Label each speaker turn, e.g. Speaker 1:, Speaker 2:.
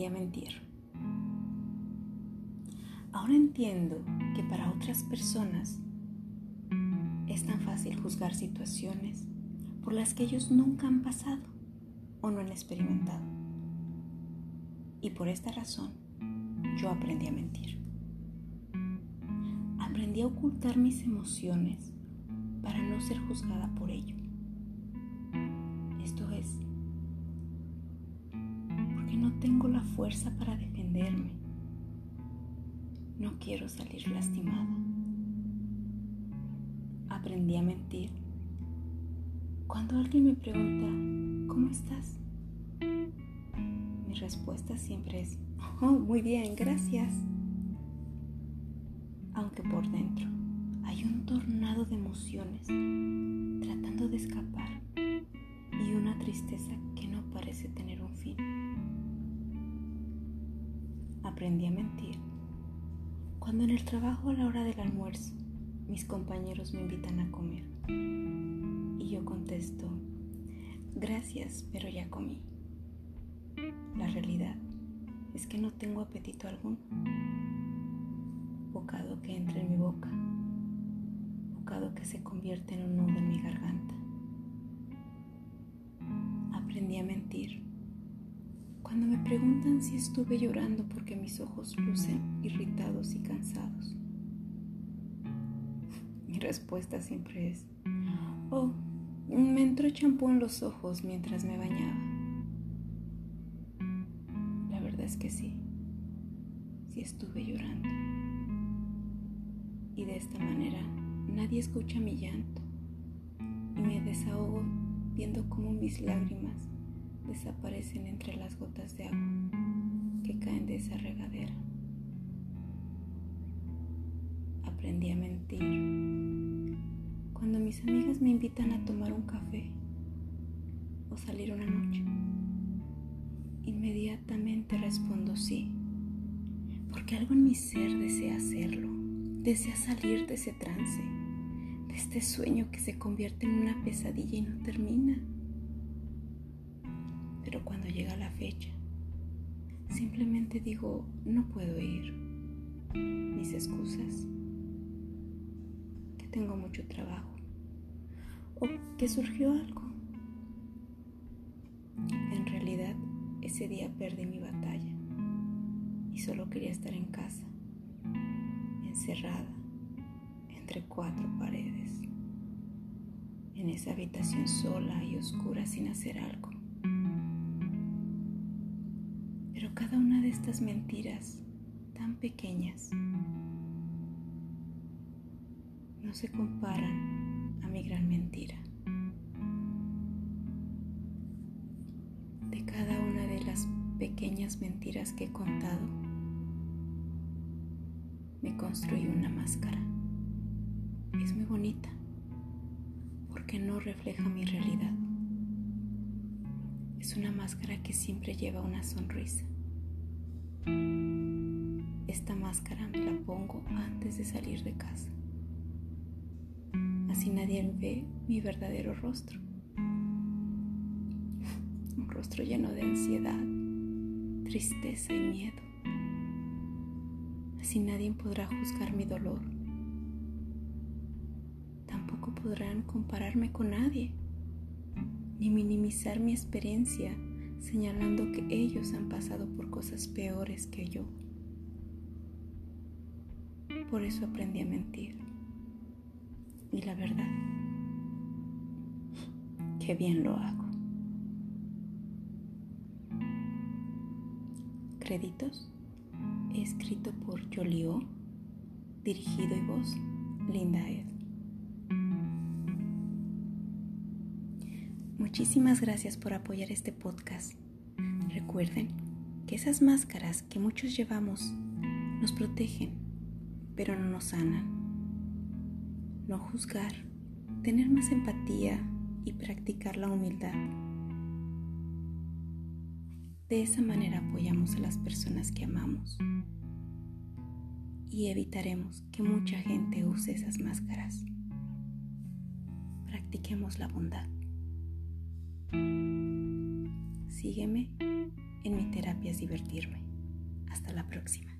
Speaker 1: aprendí a mentir. Ahora entiendo que para otras personas es tan fácil juzgar situaciones por las que ellos nunca han pasado o no han experimentado. Y por esta razón yo aprendí a mentir. Aprendí a ocultar mis emociones para no ser juzgada por ello. Esto es, no tengo la fuerza para defenderme. No quiero salir lastimada. Aprendí a mentir. Cuando alguien me pregunta, ¿cómo estás? Mi respuesta siempre es, oh, muy bien, gracias. Aunque por dentro hay un tornado de emociones tratando de escapar y una tristeza que no parece tener un fin. Aprendí a mentir. Cuando en el trabajo a la hora del almuerzo mis compañeros me invitan a comer y yo contesto, gracias, pero ya comí. La realidad es que no tengo apetito alguno. Bocado que entra en mi boca que se convierte en un nudo en mi garganta. Aprendí a mentir. Cuando me preguntan si estuve llorando porque mis ojos lucen irritados y cansados, mi respuesta siempre es, oh, me entró champú en los ojos mientras me bañaba. La verdad es que sí, sí estuve llorando. Y de esta manera Nadie escucha mi llanto y me desahogo viendo cómo mis lágrimas desaparecen entre las gotas de agua que caen de esa regadera. Aprendí a mentir. Cuando mis amigas me invitan a tomar un café o salir una noche, inmediatamente respondo sí, porque algo en mi ser desea hacerlo, desea salir de ese trance de este sueño que se convierte en una pesadilla y no termina. Pero cuando llega la fecha, simplemente digo, no puedo ir. Mis excusas, que tengo mucho trabajo o que surgió algo. En realidad, ese día perdí mi batalla y solo quería estar en casa, encerrada entre cuatro paredes, en esa habitación sola y oscura sin hacer algo. Cada una de estas mentiras tan pequeñas no se comparan a mi gran mentira. De cada una de las pequeñas mentiras que he contado, me construí una máscara es muy bonita porque no refleja mi realidad. Es una máscara que siempre lleva una sonrisa. Esta máscara me la pongo antes de salir de casa. Así nadie ve mi verdadero rostro. Un rostro lleno de ansiedad, tristeza y miedo. Así nadie podrá juzgar mi dolor podrán compararme con nadie, ni minimizar mi experiencia señalando que ellos han pasado por cosas peores que yo. Por eso aprendí a mentir. Y la verdad, qué bien lo hago. Créditos, escrito por Jolio, dirigido y voz, Linda Ed. Muchísimas gracias por apoyar este podcast. Recuerden que esas máscaras que muchos llevamos nos protegen, pero no nos sanan. No juzgar, tener más empatía y practicar la humildad. De esa manera apoyamos a las personas que amamos y evitaremos que mucha gente use esas máscaras. Practiquemos la bondad. Sígueme en mi terapia es divertirme. Hasta la próxima.